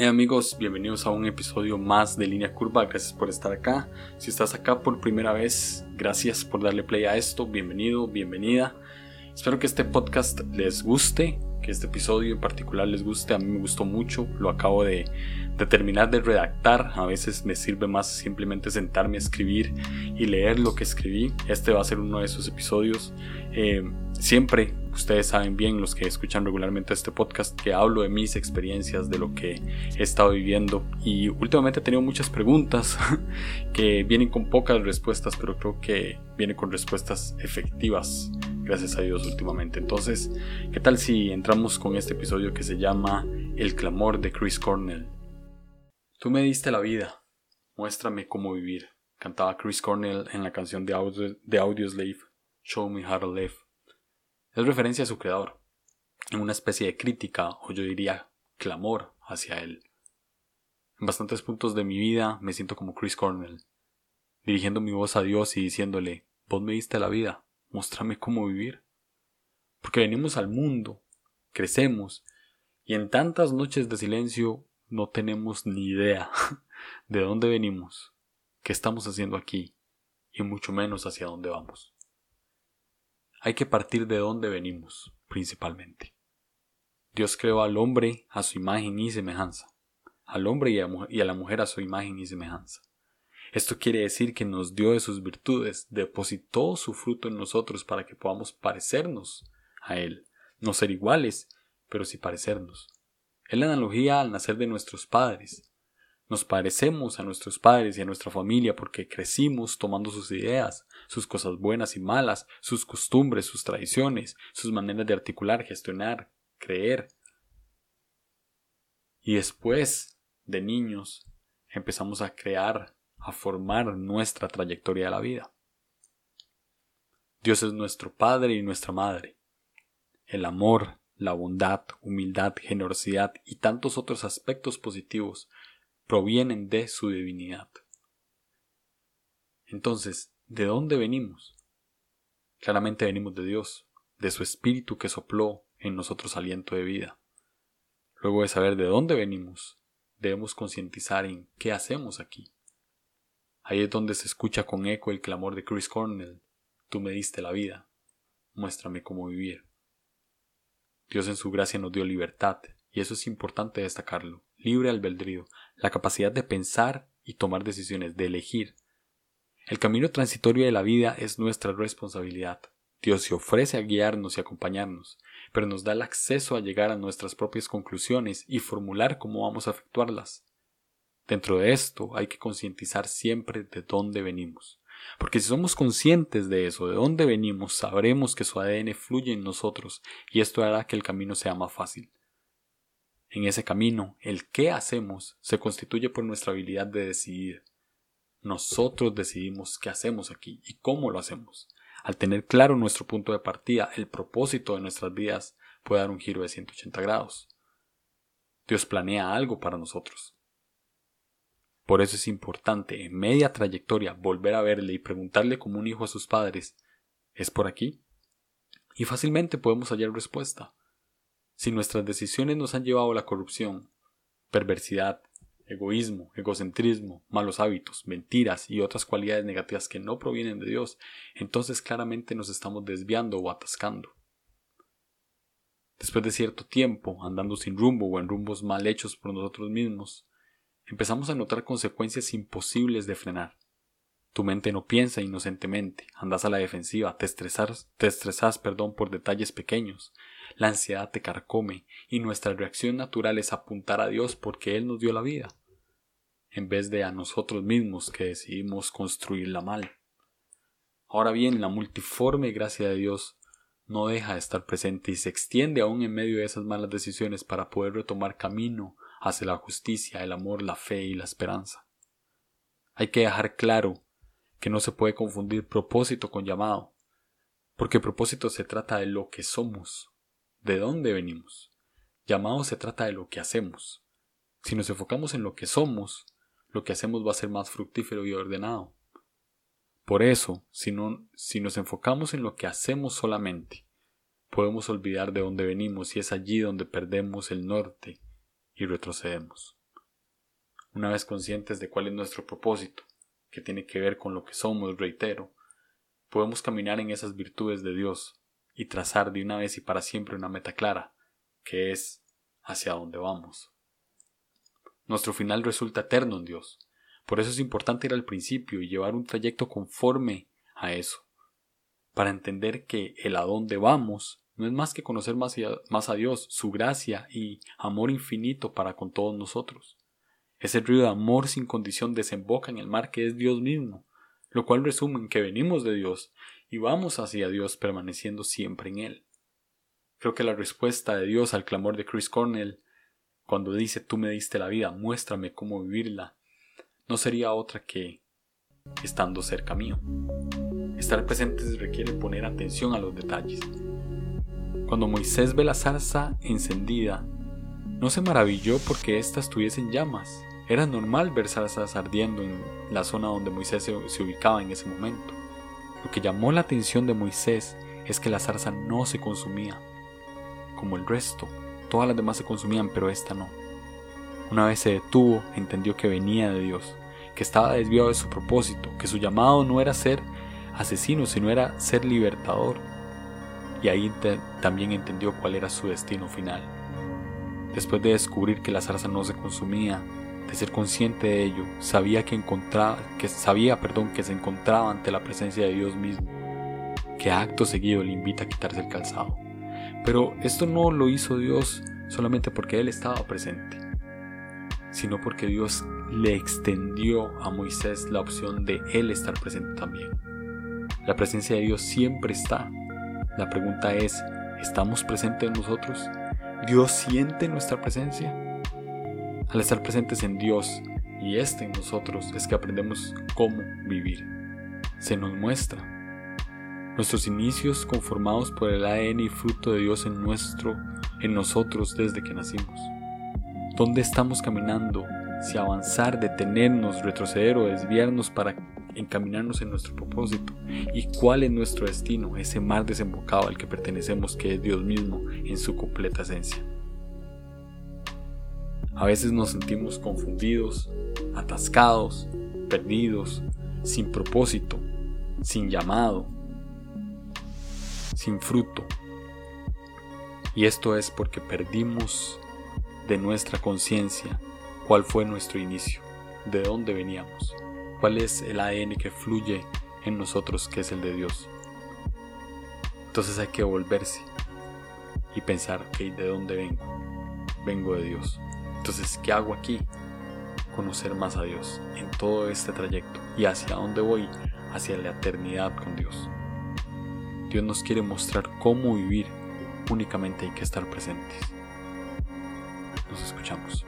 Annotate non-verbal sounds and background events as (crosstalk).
Hey amigos, bienvenidos a un episodio más de Línea Curva, gracias por estar acá. Si estás acá por primera vez, gracias por darle play a esto, bienvenido, bienvenida. Espero que este podcast les guste, que este episodio en particular les guste, a mí me gustó mucho, lo acabo de, terminar de redactar, a veces me sirve más simplemente sentarme a escribir y leer lo que escribí, este va a ser uno de esos episodios. Eh, siempre ustedes saben bien, los que escuchan regularmente este podcast, que hablo de mis experiencias, de lo que he estado viviendo. Y últimamente he tenido muchas preguntas (laughs) que vienen con pocas respuestas, pero creo que vienen con respuestas efectivas, gracias a Dios últimamente. Entonces, ¿qué tal si entramos con este episodio que se llama El clamor de Chris Cornell? Tú me diste la vida, muéstrame cómo vivir, cantaba Chris Cornell en la canción de, Audio, de Audioslave, Show Me How to Live. Es referencia a su creador, en una especie de crítica, o yo diría clamor hacia él. En bastantes puntos de mi vida me siento como Chris Cornell, dirigiendo mi voz a Dios y diciéndole, vos me diste la vida, muéstrame cómo vivir. Porque venimos al mundo, crecemos, y en tantas noches de silencio no tenemos ni idea (laughs) de dónde venimos, qué estamos haciendo aquí, y mucho menos hacia dónde vamos hay que partir de dónde venimos, principalmente. Dios creó al hombre a su imagen y semejanza, al hombre y a, la mujer a su imagen y semejanza. Esto quiere decir que nos dio de sus virtudes, depositó su fruto en nosotros para que podamos parecernos a Él, no ser iguales, pero sí parecernos. Es la analogía al nacer de nuestros padres. Nos parecemos a nuestros padres y a nuestra familia porque crecimos tomando sus ideas, sus cosas buenas y malas, sus costumbres, sus tradiciones, sus maneras de articular, gestionar, creer. Y después, de niños, empezamos a crear, a formar nuestra trayectoria de la vida. Dios es nuestro Padre y nuestra Madre. El amor, la bondad, humildad, generosidad y tantos otros aspectos positivos provienen de su divinidad. Entonces, ¿de dónde venimos? Claramente venimos de Dios, de su Espíritu que sopló en nosotros aliento de vida. Luego de saber de dónde venimos, debemos concientizar en qué hacemos aquí. Ahí es donde se escucha con eco el clamor de Chris Cornell, tú me diste la vida, muéstrame cómo vivir. Dios en su gracia nos dio libertad, y eso es importante destacarlo, libre albedrío, la capacidad de pensar y tomar decisiones, de elegir. El camino transitorio de la vida es nuestra responsabilidad. Dios se ofrece a guiarnos y acompañarnos, pero nos da el acceso a llegar a nuestras propias conclusiones y formular cómo vamos a efectuarlas. Dentro de esto hay que concientizar siempre de dónde venimos, porque si somos conscientes de eso, de dónde venimos, sabremos que su ADN fluye en nosotros y esto hará que el camino sea más fácil. En ese camino, el qué hacemos se constituye por nuestra habilidad de decidir. Nosotros decidimos qué hacemos aquí y cómo lo hacemos. Al tener claro nuestro punto de partida, el propósito de nuestras vidas puede dar un giro de 180 grados. Dios planea algo para nosotros. Por eso es importante en media trayectoria volver a verle y preguntarle como un hijo a sus padres, ¿es por aquí? Y fácilmente podemos hallar respuesta. Si nuestras decisiones nos han llevado a la corrupción, perversidad, egoísmo, egocentrismo, malos hábitos, mentiras y otras cualidades negativas que no provienen de Dios, entonces claramente nos estamos desviando o atascando. Después de cierto tiempo, andando sin rumbo o en rumbos mal hechos por nosotros mismos, empezamos a notar consecuencias imposibles de frenar. Tu mente no piensa inocentemente, andas a la defensiva, te estresas, te estresas perdón, por detalles pequeños, la ansiedad te carcome y nuestra reacción natural es apuntar a Dios porque Él nos dio la vida, en vez de a nosotros mismos que decidimos construirla mal. Ahora bien, la multiforme gracia de Dios no deja de estar presente y se extiende aún en medio de esas malas decisiones para poder retomar camino hacia la justicia, el amor, la fe y la esperanza. Hay que dejar claro que no se puede confundir propósito con llamado, porque propósito se trata de lo que somos, de dónde venimos. Llamado se trata de lo que hacemos. Si nos enfocamos en lo que somos, lo que hacemos va a ser más fructífero y ordenado. Por eso, si, no, si nos enfocamos en lo que hacemos solamente, podemos olvidar de dónde venimos y es allí donde perdemos el norte y retrocedemos. una vez conscientes de cuál es nuestro propósito, que tiene que ver con lo que somos, reitero, podemos caminar en esas virtudes de Dios y trazar de una vez y para siempre una meta clara, que es hacia dónde vamos. Nuestro final resulta eterno en Dios. Por eso es importante ir al principio y llevar un trayecto conforme a eso, para entender que el a dónde vamos no es más que conocer más, a Dios, su gracia y amor infinito para con todos nosotros. Ese río de amor sin condición desemboca en el mar que es Dios mismo, lo cual resume en que venimos de Dios y vamos hacia Dios permaneciendo siempre en Él. Creo que la respuesta de Dios al clamor de Chris Cornell, cuando dice tú me diste la vida, muéstrame cómo vivirla, no sería otra que estando cerca mío. Estar presentes requiere poner atención a los detalles. Cuando Moisés ve la zarza encendida, no se maravilló porque ésta estuviese en llamas. Era normal ver zarzas ardiendo en la zona donde Moisés se, se ubicaba en ese momento. Lo que llamó la atención de Moisés es que la zarza no se consumía, como el resto. Todas las demás se consumían, pero esta no. Una vez se detuvo, entendió que venía de Dios, que estaba desviado de su propósito, que su llamado no era ser asesino, sino era ser libertador. Y ahí también entendió cuál era su destino final. Después de descubrir que la zarza no se consumía, de ser consciente de ello, sabía que encontraba, que sabía, perdón, que se encontraba ante la presencia de Dios mismo, que acto seguido le invita a quitarse el calzado. Pero esto no lo hizo Dios solamente porque él estaba presente, sino porque Dios le extendió a Moisés la opción de él estar presente también. La presencia de Dios siempre está. La pregunta es, ¿estamos presentes nosotros? ¿Dios siente nuestra presencia? Al estar presentes en Dios y este en nosotros es que aprendemos cómo vivir. Se nos muestra. Nuestros inicios conformados por el ADN y fruto de Dios en nuestro, en nosotros desde que nacimos. ¿Dónde estamos caminando? Si avanzar, detenernos, retroceder o desviarnos para encaminarnos en nuestro propósito y cuál es nuestro destino, ese mar desembocado al que pertenecemos que es Dios mismo en su completa esencia. A veces nos sentimos confundidos, atascados, perdidos, sin propósito, sin llamado, sin fruto. Y esto es porque perdimos de nuestra conciencia cuál fue nuestro inicio, de dónde veníamos cuál es el ADN que fluye en nosotros que es el de Dios. Entonces hay que volverse y pensar, ok, ¿de dónde vengo? Vengo de Dios. Entonces, ¿qué hago aquí? Conocer más a Dios en todo este trayecto y hacia dónde voy, hacia la eternidad con Dios. Dios nos quiere mostrar cómo vivir, únicamente hay que estar presentes. Nos escuchamos.